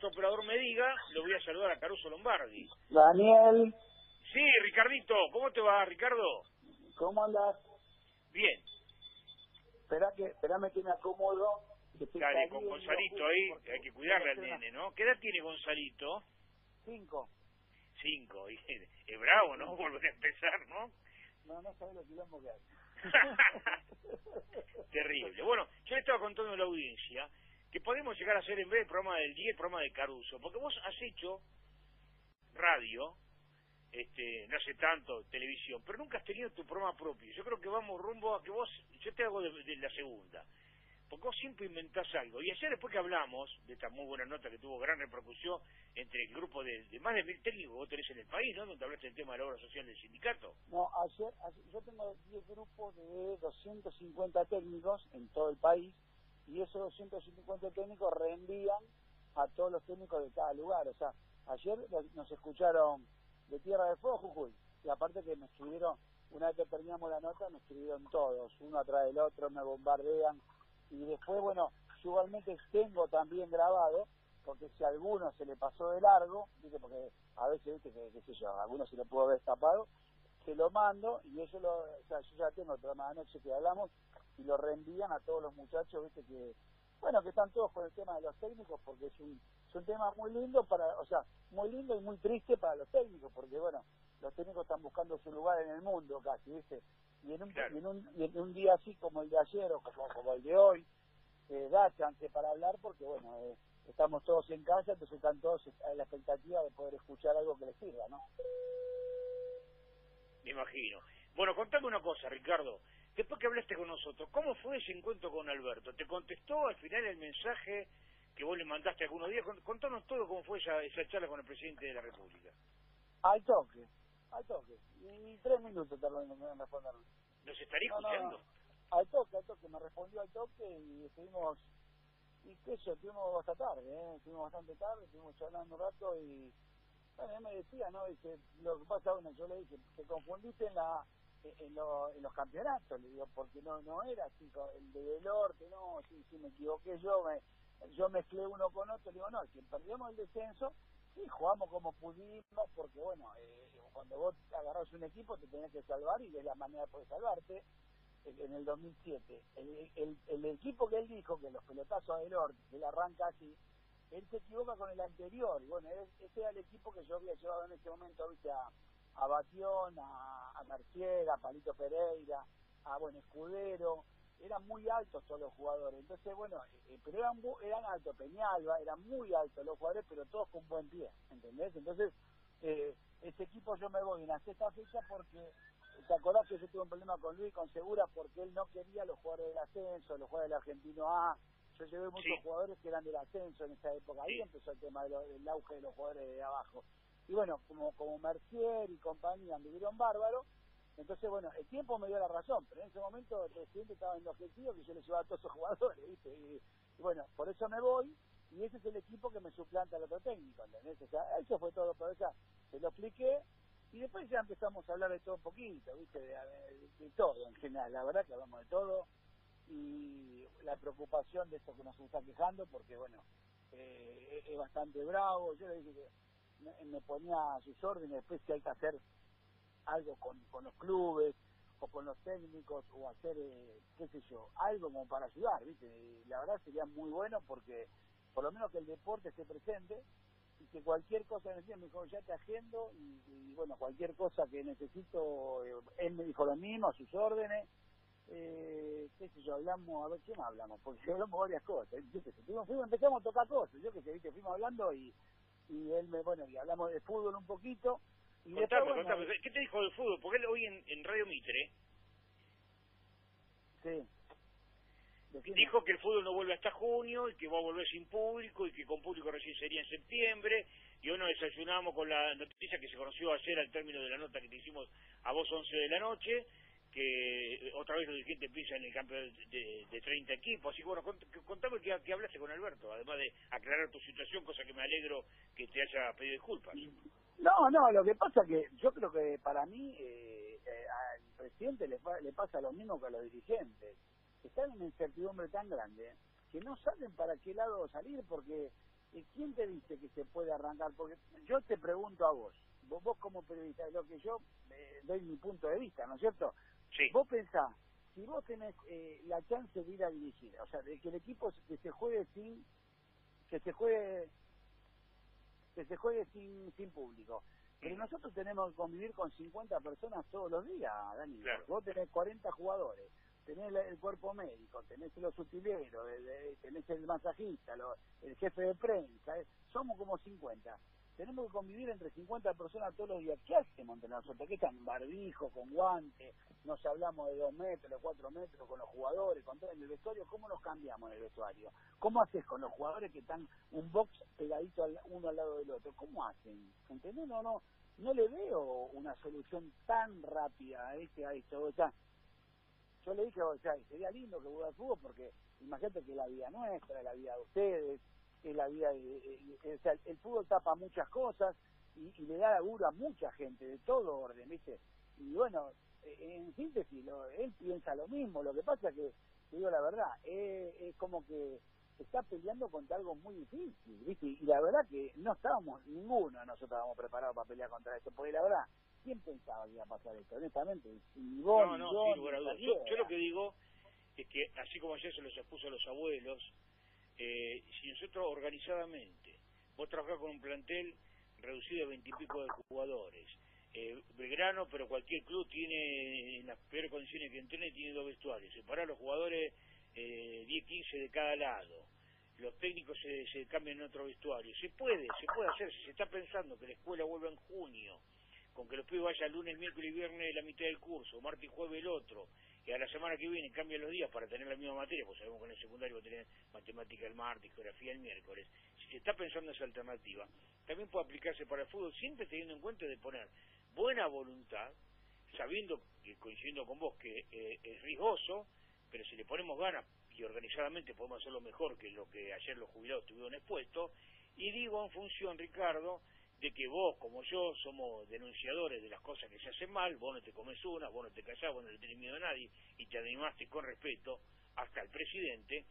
nuestro operador me diga, lo voy a saludar a Caruso Lombardi. Daniel. Sí, Ricardito, ¿cómo te va, Ricardo? ¿Cómo andas? Bien. Espera que, espérame que me acomodo. Dale, con Gonzalito ahí, hay que cuidarle al nene, ¿no? ¿Qué edad tiene Gonzalito? Cinco. Cinco, y es bravo, ¿no? Volver a empezar, ¿no? No, no sabes lo que hay. Terrible. Bueno, yo le estaba contando a la audiencia que podemos llegar a hacer en vez del programa del día el programa de Caruso, porque vos has hecho radio, este, no hace tanto televisión, pero nunca has tenido tu programa propio. Yo creo que vamos rumbo a que vos, yo te hago de, la segunda, porque vos siempre inventás algo. Y ayer después que hablamos de esta muy buena nota que tuvo gran repercusión entre el grupo de, más de mil técnicos que vos tenés en el país, ¿no? Donde hablaste del tema de la obra social del sindicato. No, ayer, yo tengo 10 grupos de 250 técnicos en todo el país y esos 250 técnicos reenvían a todos los técnicos de cada lugar. O sea, ayer nos escucharon de Tierra de Fuego, Jujuy, y aparte que me escribieron, una vez que terminamos la nota, me escribieron todos, uno atrás del otro, me bombardean, y después, bueno, yo igualmente tengo también grabado, porque si a alguno se le pasó de largo, ¿viste? porque a veces, ¿viste? que qué sé yo, a alguno se le pudo haber escapado, se lo mando, y eso lo, o sea, yo ya tengo otra noche que hablamos, y lo reenvían a todos los muchachos, viste que, bueno, que están todos con el tema de los técnicos, porque es un, es un tema muy lindo para, o sea, muy lindo y muy triste para los técnicos, porque bueno, los técnicos están buscando su lugar en el mundo casi, viste, y en un, en un, en un día así como el de ayer o como, como el de hoy, eh, da chance para hablar porque bueno, eh, estamos todos en casa, entonces están todos en la expectativa de poder escuchar algo que les sirva, ¿no? Me imagino. Bueno, contame una cosa, Ricardo. Después que hablaste con nosotros, ¿cómo fue ese encuentro con Alberto? ¿Te contestó al final el mensaje que vos le mandaste algunos días? Contanos todo cómo fue esa, esa charla con el presidente de la República. Al toque, al toque. Y tres minutos tardó en responder. ¿Nos estaría escuchando? Al toque, al toque. Me respondió al toque y estuvimos, y qué sé, estuvimos hasta tarde, ¿eh? Estuvimos bastante tarde, estuvimos charlando un rato y... Bueno, él me decía, ¿no? Dice, lo que pasa, bueno, yo le dije, te confundiste en la en, en los campeonatos, le digo, porque no no era así, el de Delorte, no, sí, sí, me equivoqué yo, me, yo mezclé uno con otro, le digo, no, que perdimos el descenso, sí, jugamos como pudimos, porque bueno, eh, cuando vos agarras un equipo te tenés que salvar y de la manera de poder salvarte, en el 2007, el, el, el, equipo que él dijo, que los pelotazos de Delorte, que él arranca así, él se equivoca con el anterior, y bueno, ese era el equipo que yo había llevado en ese momento, viste, a a Batión, a, a a Palito Pereira, a bueno Escudero, eran muy altos todos los jugadores, entonces bueno, eh, pero eran, eran altos, Peñalba, eran muy altos los jugadores, pero todos con buen pie, ¿entendés? Entonces, eh, ese equipo yo me voy en la sexta fecha porque, ¿te acordás que yo tuve un problema con Luis, con Segura, porque él no quería los jugadores del ascenso, los jugadores del Argentino A, yo llevé muchos jugadores que eran del ascenso en esa época, ahí empezó el tema del auge de los jugadores de abajo y bueno, como, como Mercier y compañía anduvieron bárbaro, entonces bueno, el tiempo me dio la razón, pero en ese momento el presidente estaba en el objetivo que yo le llevaba a todos esos jugadores, ¿viste? Y, bueno, por eso me voy, y ese es el equipo que me suplanta al otro técnico, ¿entendés? O sea, eso fue todo, pero ya se lo expliqué, y después ya empezamos a hablar de todo un poquito, ¿viste? De, todo en general, la verdad que hablamos de todo, y la preocupación de esto que nos está quejando, porque bueno, eh, es bastante bravo, yo le dije que me, ponía a sus órdenes, después si hay que hacer algo con, con los clubes o con los técnicos o hacer, eh, qué sé yo, algo como para ayudar, ¿viste? la verdad sería muy bueno porque por lo menos que el deporte esté presente y que cualquier cosa me dijo, ya te agendo y, bueno, cualquier cosa que necesito, eh, él me dijo lo mismo, a sus órdenes, eh, sé yo, hablamos, a ver, ¿qué más hablamos? Porque hablamos varias cosas, yo qué sé, fuimos, empezamos a tocar cosas, yo qué sé, ¿viste? fuimos hablando y y él me, bueno, y hablamos de fútbol un poquito. Y contame, contame, ¿qué te dijo del fútbol? Porque él hoy en, Radio Mitre sí. dijo que el fútbol no vuelve hasta junio y que va a volver sin público y que con público recién sería en septiembre. Y hoy nos desayunamos con la noticia que se conoció ayer al término de la nota que te hicimos a vos 11 de la noche, que otra vez los dirigentes piensan en el campeón de, de, 30 equipos. Así que bueno, contame que, hablaste con Alberto, además de aclarar tu situación, cosa que me alegro que te haya pedido disculpas. No, no, lo que pasa que yo creo que para mí eh, eh, al presidente le, pasa lo mismo que a los dirigentes. Están en una incertidumbre tan grande que no saben para qué lado salir porque ¿Y quién te dice que se puede arrancar? Porque yo te pregunto a vos, vos, vos como periodista, lo que yo eh, doy mi punto de vista, ¿no es cierto? Sí. Vos pensás, si vos tenés eh, la chance de ir a dirigir, o sea, de que el equipo se- que se juegue sin, que se juegue, que se juegue sin, sin público. Pero nosotros tenemos que convivir con 50 personas todos los días, Dani. Claro. Vos tenés 40 jugadores, tenés el cuerpo médico, tenés los utileros, el- tenés el masajista, lo- el jefe de prensa, eh, somos como 50. Tenemos que convivir entre 50 personas todos los días. ¿Qué hacemos entre nosotros? ¿Qué están? Barbijo, con guantes, nos hablamos de dos metros, de cuatro metros con los jugadores, con todo en el vestuario. ¿Cómo nos cambiamos en el vestuario? ¿Cómo haces con los jugadores que están un box pegadito al- uno al lado del otro? ¿Cómo hacen? ¿Entendés? No, no, no le veo una solución tan rápida a este, a esto. O sea, yo le dije, o sea, sería lindo que al fútbol porque imagínate que la vida nuestra, es la vida de ustedes, es la vida de, o sea, el fútbol tapa muchas cosas y, y le da laburo a mucha gente de todo orden, ¿viste? Y bueno, eh, en síntesis, lo- él piensa lo mismo, lo que pasa que, te digo la verdad, es, es como que está peleando contra algo muy difícil, ¿viste? Y la verdad que no estábamos, ninguno de nosotros estábamos preparados para pelear contra esto, porque la verdad, ¿quién pensaba que iba a pasar esto? Honestamente, ni vos, No, no, ni lugar a dudas. Yo, yo lo que digo es que, así como ayer se los expuso a los abuelos, eh, si nosotros organizadamente, vos trabajás con un plantel reducido a veintipico de jugadores, eh, Belgrano, pero cualquier club tiene, en las peores condiciones que entrene, tiene dos vestuarios, separar los jugadores eh, 10, 15 de cada lado, los técnicos se, se cambian en otro vestuario, se puede, se puede hacer, si se está pensando que la escuela vuelva en junio, con que los pibes vayan lunes, miércoles y viernes la mitad del curso, martes y jueves el otro, y a la semana que viene cambian los días para tener la misma materia, pues sabemos que en el secundario va a tener matemática el martes, geografía el miércoles. Si se está pensando esa alternativa, también puede aplicarse para el fútbol, siempre teniendo en cuenta de poner buena voluntad, sabiendo, y coincidiendo con vos, que eh, es riesgoso, pero si le ponemos ganas y organizadamente podemos hacerlo mejor que lo que ayer los jubilados estuvieron expuestos, y digo en función, Ricardo, de que vos, como yo, somos denunciadores de las cosas que se hacen mal, vos no te comes una, vos no te callás, vos no le tenés miedo a nadie, y te animaste con respeto hasta el presidente,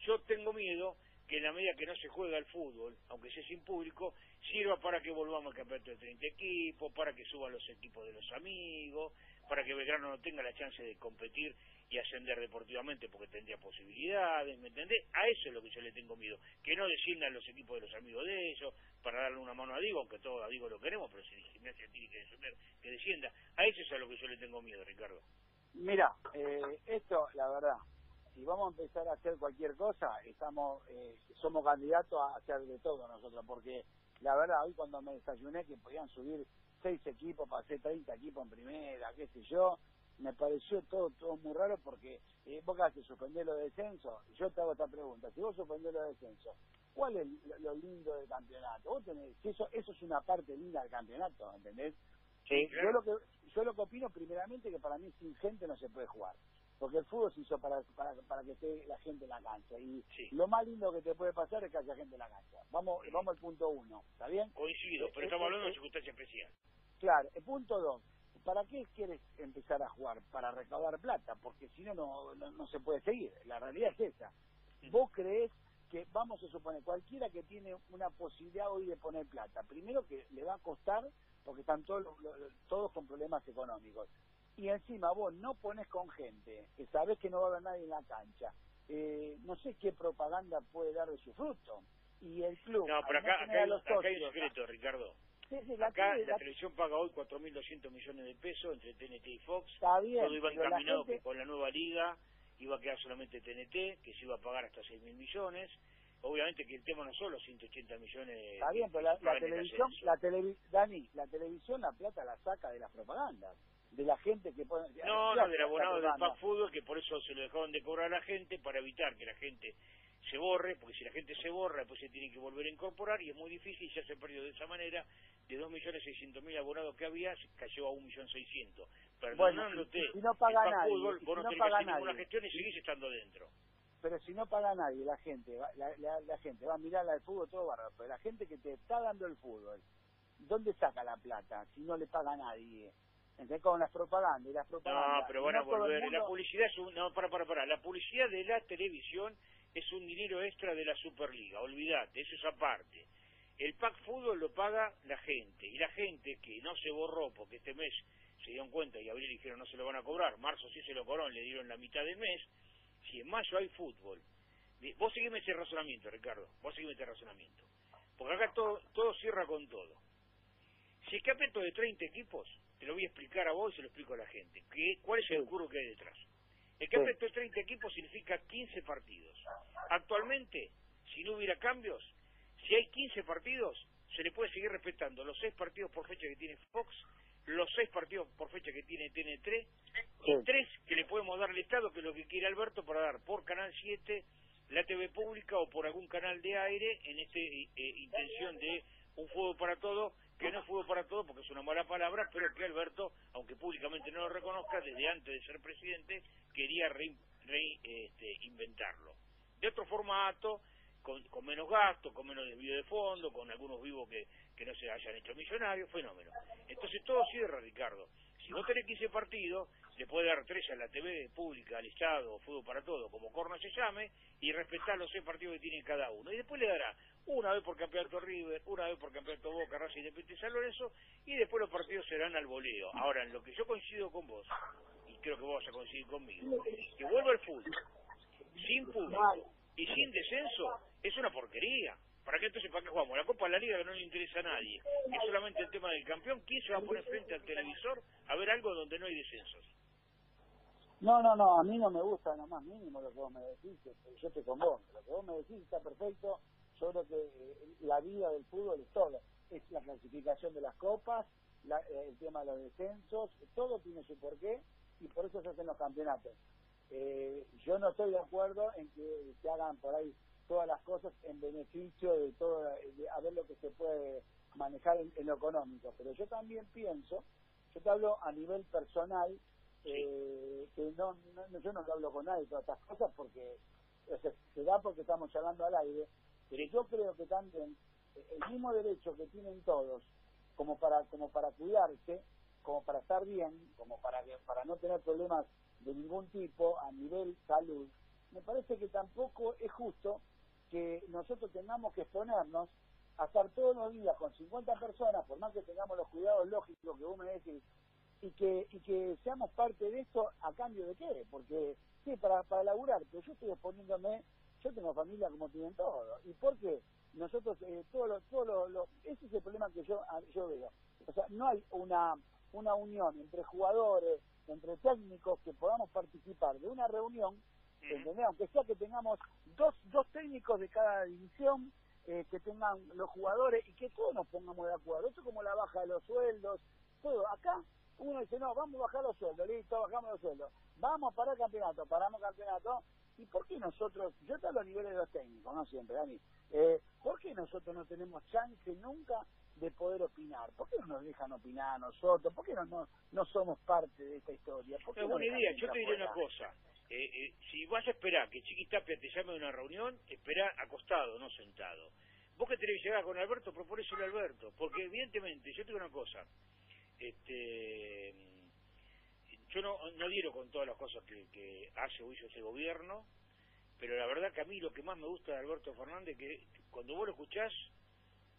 yo tengo miedo que en la medida que no se juega el fútbol, aunque sea sin público, sirva para que volvamos al campeonato de 30 equipos, para que suban los equipos de los amigos, para que Belgrano no tenga la chance de competir y ascender deportivamente porque tendría posibilidades, ¿me entendés? A eso es lo que yo le tengo miedo, que no desciendan los equipos de los amigos de ellos, para darle una mano a Diego, aunque todos a Diego lo queremos, pero si gimnasia tiene que que descienda. A eso es a lo que yo le tengo miedo, Ricardo. Mira, eh, esto, la verdad, si vamos a empezar a hacer cualquier cosa, estamos, eh, somos candidatos a hacer de todo nosotros, porque la verdad, hoy cuando me desayuné que podían subir seis equipos, pasé 30 equipos en primera, qué sé yo, me pareció todo todo muy raro porque eh, vos que haces suspender los descensos, yo te hago esta pregunta, si vos suspendés los descensos, ¿cuál es lo, lo lindo del campeonato? Vos tenés, si eso, eso es una parte linda del campeonato, ¿entendés? Sí, Eh, claro. yo lo que yo lo que opino primeramente que para mí sin gente no se puede jugar porque el fútbol se hizo para, para, para que esté la gente en la cancha y Sí. lo más lindo que te puede pasar es que haya gente en la cancha vamos vamos al punto uno ¿está bien? Coincido, pero Eh, estamos eh, hablando de eh, una circunstancia especial. Claro el punto dos ¿para qué quieres empezar a jugar? para recaudar plata porque si no no, no se puede seguir. La realidad es esa. Vos crees que vamos a suponer cualquiera que tiene una posibilidad hoy de poner plata primero que le va a costar porque están todos todos con problemas económicos. Y encima vos no pones con gente que sabés que no va a haber nadie en la cancha eh, no sé qué propaganda puede dar de su fruto. Y el club No, pero acá, acá, hay, los acá hay un socios- secreto, Ricardo. La Acá tele- la la- televisión paga hoy 4.200 millones de pesos entre TNT y Fox. está bien Todo iba la encaminado gente- que con la nueva liga iba a quedar solamente TNT, que se iba a pagar hasta 6.000 millones. Obviamente que el tema no son los 180 millones. Está bien, pero la, televisión, la televi Dani, la televisión la plata la saca de las propagandas, de la gente que pone... No, no, del abonado del. Pack Fútbol, que por eso se lo dejaron de cobrar a la gente, para evitar que la gente se borre, porque si la gente se borra, después se tiene que volver a incorporar, y es muy difícil, ya se perdió de esa manera, de 2.600.000 abonados que había, cayó a 1.600.000. Perdonándote, y si no paga el nadie, Fútbol, y vos si no no paga ninguna nadie. gestión y seguís estando dentro. Pero si no paga nadie, la gente, va- la, la, la gente va a mirar al fútbol todo bárbaro, pero la gente que te está dando el fútbol, ¿dónde saca la plata si no le paga a nadie? ¿Entendés? Con las propagandas y las propagandas. No, pero van a no volver. La mundo- publicidad es un... No, para, para, para. La publicidad de la televisión es un dinero extra de la Superliga, olvídate, eso es aparte. El pack fútbol lo paga la gente, y la gente que no se borró porque este mes se dieron cuenta y abril dijeron no se lo van a cobrar, marzo sí se lo cobraron, le dieron la mitad del mes, si en mayo hay fútbol, vos seguime ese razonamiento, Ricardo, vos seguime ese razonamiento, porque acá todo, todo cierra con todo. Si el campeonato de 30 equipos, te lo voy a explicar a vos y se lo explico a la gente, que, cuál es el curro que hay detrás. El campeonato de 30 equipos significa 15 partidos. Actualmente, si no hubiera cambios, si hay 15 partidos, se le puede seguir respetando. Los 6 partidos por fecha que tiene Fox, los 6 partidos por fecha que tiene TN3, y 3 que le podemos dar al Estado, que es lo que quiere Alberto, para dar por Canal 7, la TV pública o por algún canal de aire en esta eh, intención de un fuego para todo, que no es fuego para todo porque es una mala palabra, pero que Alberto, aunque públicamente no lo reconozca, desde antes de ser presidente, quería reinventarlo. Re, eh, de otro formato, con, con, menos gasto, con menos desvío de fondo, con algunos vivos que, no se hayan hecho millonarios, fenómeno. Entonces todo cierra, Ricardo. Si vos tenés 15 partidos, le puede dar tres a la TV pública, al Estado, Fútbol para Todo, como corno se llame, y respetar los seis partidos que tiene cada uno. Y después le dará una vez por campeonato River, una vez por campeonato Boca, Racing, Independiente San Lorenzo, y después los partidos serán al voleo. Ahora, en lo que yo coincido con vos, creo que vos vas a coincidir conmigo, que vuelva el fútbol, sin público y sin descenso, es una porquería. ¿Para qué entonces para qué jugamos? La Copa de la Liga que no le interesa a nadie. Es solamente el tema del campeón. ¿Quién se va a poner frente al televisor a ver algo donde no hay descensos? No, no, no, a mí no me gusta lo más mínimo lo que vos me decís, yo te convoco, lo que vos me decís está perfecto, yo creo que eh, la vida del fútbol es todo, es la clasificación de las copas, eh, el tema de los descensos, todo tiene su porqué y por eso se hacen los campeonatos. Eh, yo no estoy de acuerdo en que se hagan por ahí todas las cosas en beneficio de todo, a ver lo que se puede manejar en, en, lo económico, pero yo también pienso, yo te hablo a nivel personal, eh, que no, no, yo no hablo con nadie todas estas cosas porque se da porque estamos hablando al aire, pero yo creo que también eh, el mismo derecho que tienen todos como para como para cuidarse, como para estar bien, como para para no tener problemas de ningún tipo a nivel salud, me parece que tampoco es justo que nosotros tengamos que exponernos a estar todos los días con 50 personas, por más que tengamos los cuidados lógicos que vos me decís, y que, y que seamos parte de esto a cambio de qué, porque sí, para, para laburar, pero yo estoy exponiéndome, yo tengo familia como tienen todos, ¿y por qué? Nosotros, eh, todo lo, todo lo, ese es el problema que yo, yo veo, o sea, no hay una, una unión entre jugadores, entre técnicos que podamos participar de una reunión, ¿entendés? Aunque sea que tengamos dos, dos técnicos de cada división, eh, que tengan los jugadores y que todos nos pongamos de acuerdo. Eso como la baja de los sueldos, todo. Acá uno dice, no, vamos a bajar los sueldos, listo, bajamos los sueldos. Vamos a parar campeonato, paramos campeonato. ¿Y por qué nosotros, yo te hablo a niveles de los técnicos, no siempre, Dani, eh, ¿por qué nosotros no tenemos chance nunca de poder opinar? ¿Por qué no nos dejan opinar a nosotros? ¿Por qué no, no, no somos parte de esta historia? ¿Por qué es buena idea, yo te diré una cosa. Eh, eh, si vas a esperar que Chiqui Tapia te llame a una reunión, espera acostado, no sentado. Vos que tenés que llegar con Alberto, proponéselo a Alberto, porque evidentemente, yo te digo una cosa, este yo no, no diero con todas las cosas que, que hace o hizo ese gobierno, pero la verdad que a mí lo que más me gusta de Alberto Fernández que cuando vos lo escuchás,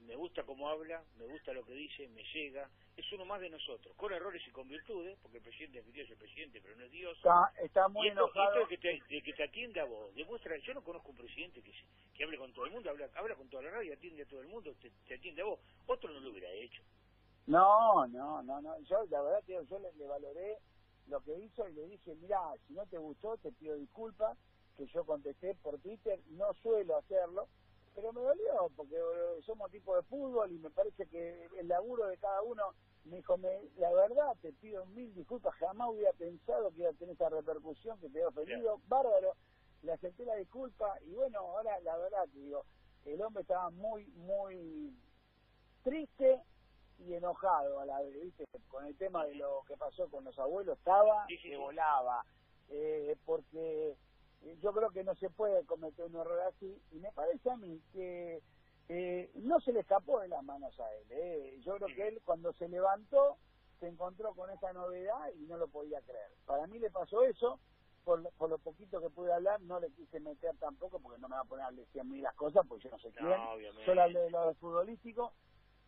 me gusta cómo habla, me gusta lo que dice, me llega, es uno más de nosotros, con errores y con virtudes, porque el presidente es el presidente, pero no es Dios. Está, está muy y esto, enojado. Esto de, que te, de que te atiende a vos, demuestra, yo no conozco un presidente que, que hable con todo el mundo, habla, habla con toda la radio, atiende a todo el mundo, te, te atiende a vos, otro no lo hubiera hecho. No, no, no, no. Yo, la verdad, yo le, le, valoré lo que hizo y le dije, mira, si no te gustó, te pido disculpas, que yo contesté por Twitter, no suelo hacerlo, pero me dolió, porque eh, somos tipo de fútbol y me parece que el laburo de cada uno, me dijo, me, la verdad, te pido mil disculpas, jamás hubiera pensado que iba a tener esa repercusión, que te he ofendido, bárbaro, le acepté la disculpa y bueno, ahora la verdad, te digo, el hombre estaba muy, muy triste y enojado a la vez, ¿viste? Con el tema de lo que pasó con los abuelos, estaba sí, sí, que volaba, eh, porque yo creo que no se puede cometer un error así, y me parece a mí que eh, no se le escapó de las manos a él. Eh. Yo creo que él cuando se levantó se encontró con esa novedad y no lo podía creer. Para mí le pasó eso, por, por lo poquito que pude hablar, no le quise meter tampoco, porque no me va a poner a decir a mí las cosas, porque yo no sé quién. obviamente. Solo hablé de lo futbolístico,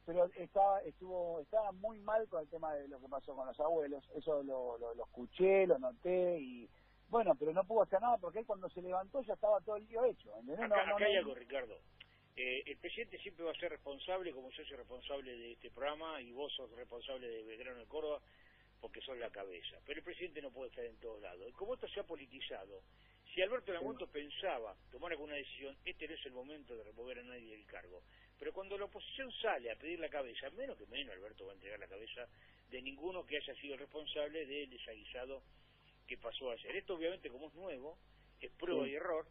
pero estaba estuvo estaba muy mal con el tema de lo que pasó con los abuelos. Eso lo, lo, lo escuché, lo noté y bueno, pero no pudo hacer nada porque él cuando se levantó ya estaba todo el lío hecho. ¿entendés? Acá, No, no, acá hay no- algo, Ricardo. Eh, el presidente siempre va a ser responsable, como yo soy responsable de este programa, y vos sos responsable de Belgrano de Córdoba, porque sos la cabeza. Pero el presidente no puede estar en todos lados. Y como esto se ha politizado, si Alberto momento pensaba tomar alguna decisión, este no es el momento de remover a nadie del cargo. Pero cuando la oposición sale a pedir la cabeza, menos que menos Alberto va a entregar la cabeza de ninguno que haya sido responsable del desaguisado que pasó ayer. Esto obviamente como es nuevo, es prueba Sí. y error,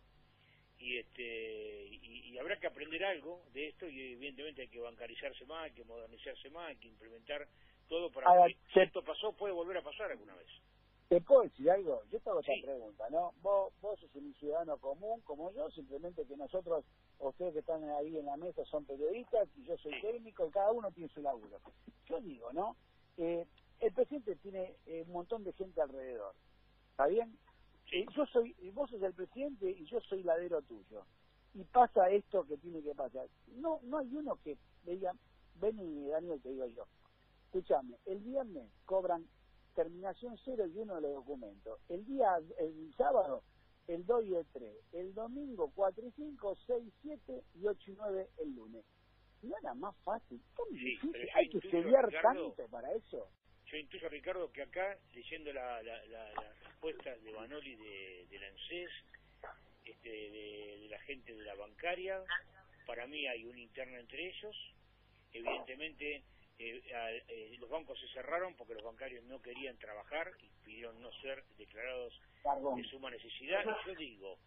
y este y, y habrá que aprender algo de esto y evidentemente hay que bancarizarse más, hay que modernizarse más, hay que implementar todo para Ahora, que si esto pasó puede volver a pasar alguna vez. ¿Te puedo decir algo? Yo te hago Sí. esta pregunta, ¿no? Vos, vos sos un ciudadano común como yo, simplemente que nosotros, ustedes que están ahí en la mesa son periodistas y yo soy Sí. técnico y cada uno tiene su laburo. Yo digo, ¿no? Eh, el presidente tiene eh, un montón de gente alrededor, ¿está bien? Sí. Yo soy, vos sos el presidente y yo soy ladero tuyo. Y pasa esto que tiene que pasar. No, no hay uno que le diga, ven y Daniel, te digo yo. Escúchame, el viernes cobran terminación cero y uno de los documentos. El día, el sábado, el 2 y el 3. El domingo 4 y 5, 6, 7 y 8 y 9 el lunes. ¿No era más fácil? ¿Tan Sí, difícil? ¿Hay que estudiar tanto para eso? Yo intuyo, Ricardo, que acá, leyendo la, la, la, las respuestas de Banoli de, del ANSES, este, de, de la gente de la bancaria, para mí hay una interna entre ellos. Evidentemente, eh, eh, los bancos se cerraron porque los bancarios no querían trabajar y pidieron no ser declarados de suma necesidad. Y yo digo,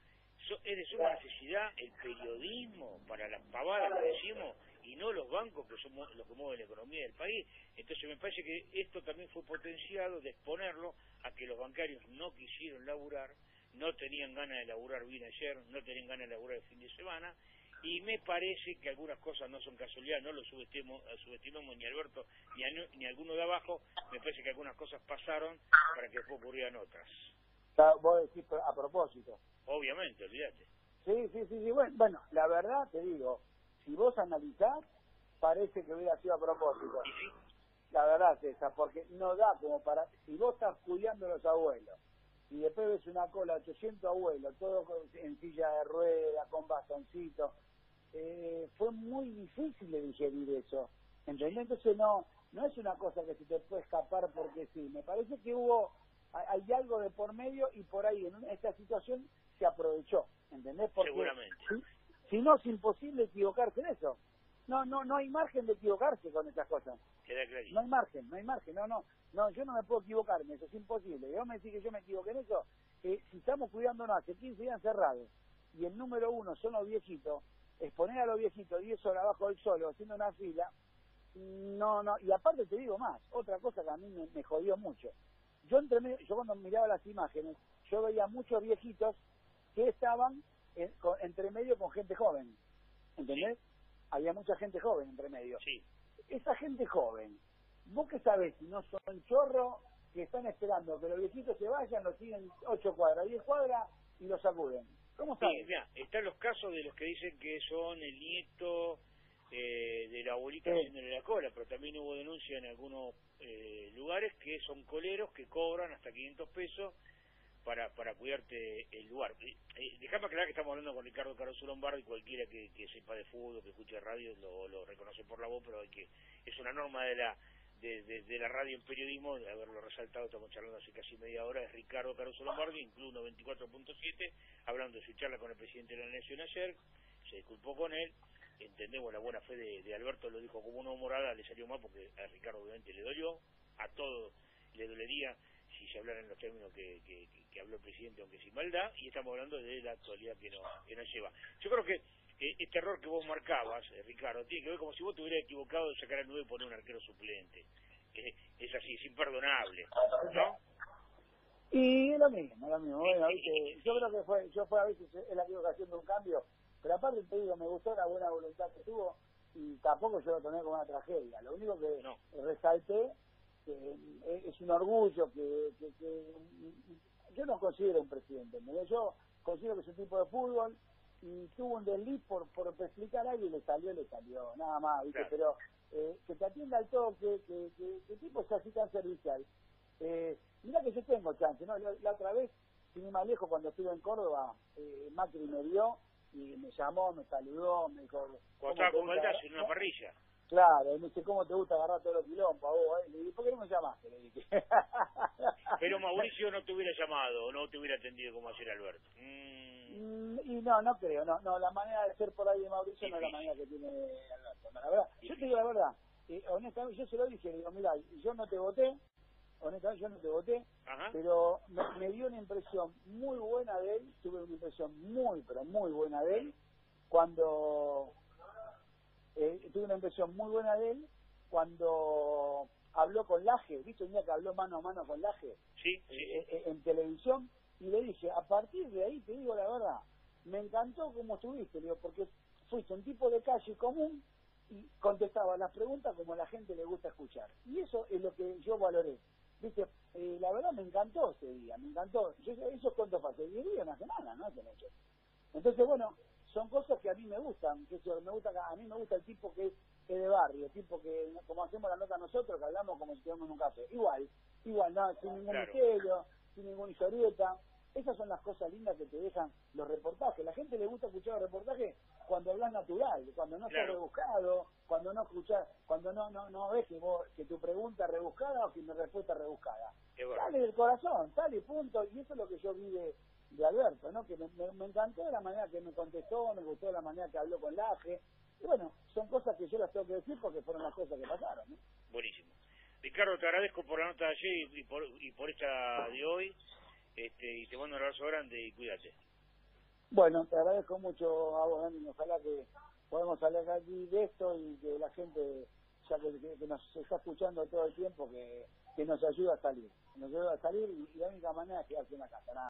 so- es de suma necesidad el periodismo para las pavadas que decimos y no los bancos que son los que mueven la economía del país. Entonces me parece que esto también fue potenciado de exponerlo a que los bancarios no quisieron laburar, no tenían ganas de laburar bien ayer, no tenían ganas de laburar el fin de semana y me parece que algunas cosas no son casualidad, no lo subestimamos, subestimamos ni Alberto ni, a, ni a alguno de abajo, me parece que algunas cosas pasaron para que después ocurrieran otras. Vos decís a propósito. Obviamente, olvídate. Sí, sí, sí, sí. Bueno, bueno, la verdad te digo, si vos analizás, parece que hubiera sido a propósito. La verdad es esa, porque no da como para... Si vos estás cuidando a los abuelos y después ves una cola, 800 abuelos, todos en silla de ruedas, con bastoncito, eh, fue muy difícil de digerir eso. ¿Entendés? Entonces no no es una cosa que se te puede escapar porque sí. Me parece que hubo... hay- Hay algo de por medio y por ahí en una- esta situación se aprovechó. ¿Entendés? Porque Seguramente. Si, no es imposible equivocarse en eso. No, no, no hay margen de equivocarse con esas cosas. No hay margen, no hay margen, no, no, no, yo no me puedo equivocar en eso, es imposible. Y vos me decís que yo me equivoqué en eso, eh, si estamos cuidándonos hace 15 días cerrados y el número uno son los viejitos, exponer a los viejitos 10 horas abajo del sol haciendo una fila, no, no, y aparte te digo más, otra cosa que a mí me, me jodió mucho. Yo entre medio- yo cuando miraba las imágenes, yo veía muchos viejitos que estaban en- con- entre medio con gente joven, ¿entendés? Había mucha gente joven entre medio Sí, esa gente joven, vos qué sabés si no son chorros que están esperando que los viejitos se vayan, los siguen 8 cuadras, 10 cuadras y los sacuden. ¿Cómo Sí, sabes? mira, están los casos de los que dicen que son el nieto eh, de la abuelita Sí. haciéndole la cola, pero también hubo denuncia en algunos eh, lugares que son coleros que cobran hasta 500 pesos para para cuidarte el lugar. Eh, Dejame aclarar que estamos hablando con Ricardo Caruso Lombardo y cualquiera que, que sepa de fútbol, que escuche radio, lo, lo reconoce por la voz, pero hay que es una norma de la de, de- de la radio en periodismo, de haberlo resaltado, estamos charlando hace casi media hora, es Ricardo Caruso Lombardi, incluso 94.7, hablando de su charla con el presidente de la Nación ayer, se disculpó con él, entendemos la buena fe de, de Alberto, lo dijo como una morada, le salió mal porque a Ricardo obviamente le dolió, a todo le dolería si se hablara en los términos que, que, que- que habló el presidente, aunque sin maldad, y estamos hablando de la actualidad que nos, que nos lleva. Yo creo que eh, este error que vos marcabas, eh, Ricardo, tiene que ver como si vos te hubieras equivocado de sacar al 9 y poner un arquero suplente. Eh, es así, es imperdonable, ¿no? Y es lo mismo, lo mismo. Bueno, ¿viste? yo creo que fue, yo fue a veces es la equivocación de un cambio, pero aparte te digo, me gustó la buena voluntad que tuvo y tampoco yo lo tomé como una tragedia. Lo único que No. resalté que es- es un orgullo que, que, que yo no considero un presidente, yo considero que es un tipo de fútbol y tuvo un desliz por, por explicar algo y le salió, le salió, nada más, ¿viste? Pero eh, que te atienda al toque, que, que, que, el tipo sea así tan servicial. Eh, mira que yo tengo chance, ¿no? La, otra vez, sin más lejos, cuando estuve en Córdoba, eh, Macri me vio y me llamó, me saludó, me dijo... Cuando estaba con en una parrilla. Claro, y me dice, ¿cómo te gusta agarrar todos los quilombos vos? Eh? Le dije, ¿por qué no me llamaste? Le dije. Pero Mauricio no te hubiera llamado, no te hubiera atendido como ayer Alberto. Mm. Y no, no creo, no, no, la manera de ser por ahí de Mauricio no es la manera que tiene Alberto. la verdad, yo te digo la verdad, eh, honestamente, yo se lo dije, le digo, mira, yo no te voté, honestamente yo no te voté, pero me, me, dio una impresión muy buena de él, tuve una impresión muy, pero muy buena de él, cuando eh, tuve una impresión muy buena de él cuando habló con Laje, ¿viste un día que habló mano a mano con Laje? Sí, eh, eh, en televisión, y le dije, a partir de ahí, te digo la verdad, me encantó cómo estuviste, digo, porque fuiste un tipo de calle común y contestaba las preguntas como a la gente le gusta escuchar. Y eso es lo que yo valoré. Viste, la verdad me encantó ese día, me encantó. Yo, eso cuánto fue, diez días, una semana, ¿no? Entonces, bueno, son cosas que a mí me gustan, que me gusta, a mí me gusta el tipo que es, de barrio, el tipo que, como hacemos la nota nosotros, que hablamos como si estuviéramos en un café, igual, igual, no, sin ningún misterio, sin ninguna historieta, esas son las cosas lindas que te dejan los reportajes, la gente le gusta escuchar los reportajes cuando hablas natural, cuando no estás rebuscado, cuando no escuchas, cuando no no no ves que vos, que tu pregunta es rebuscada o que mi respuesta es rebuscada. Sale del corazón, sale punto, y eso es lo que yo vi de, de Alberto, ¿no? Que me, me, encantó la manera que me contestó, me gustó la manera que habló con Laje. Y bueno, son cosas que yo las tengo que decir porque fueron las cosas que pasaron, ¿no? Buenísimo. Ricardo, te agradezco por la nota de ayer y por, y por esta de hoy. Este, y te mando un abrazo grande y cuídate. Bueno, te agradezco mucho a vos, Dani. Ojalá que podamos hablar aquí de esto y que la gente, ya que, nos está escuchando todo el tiempo, que, que nos ayude a salir. Nos ayuda a salir y, la única manera es quedarse en la casa. Nada.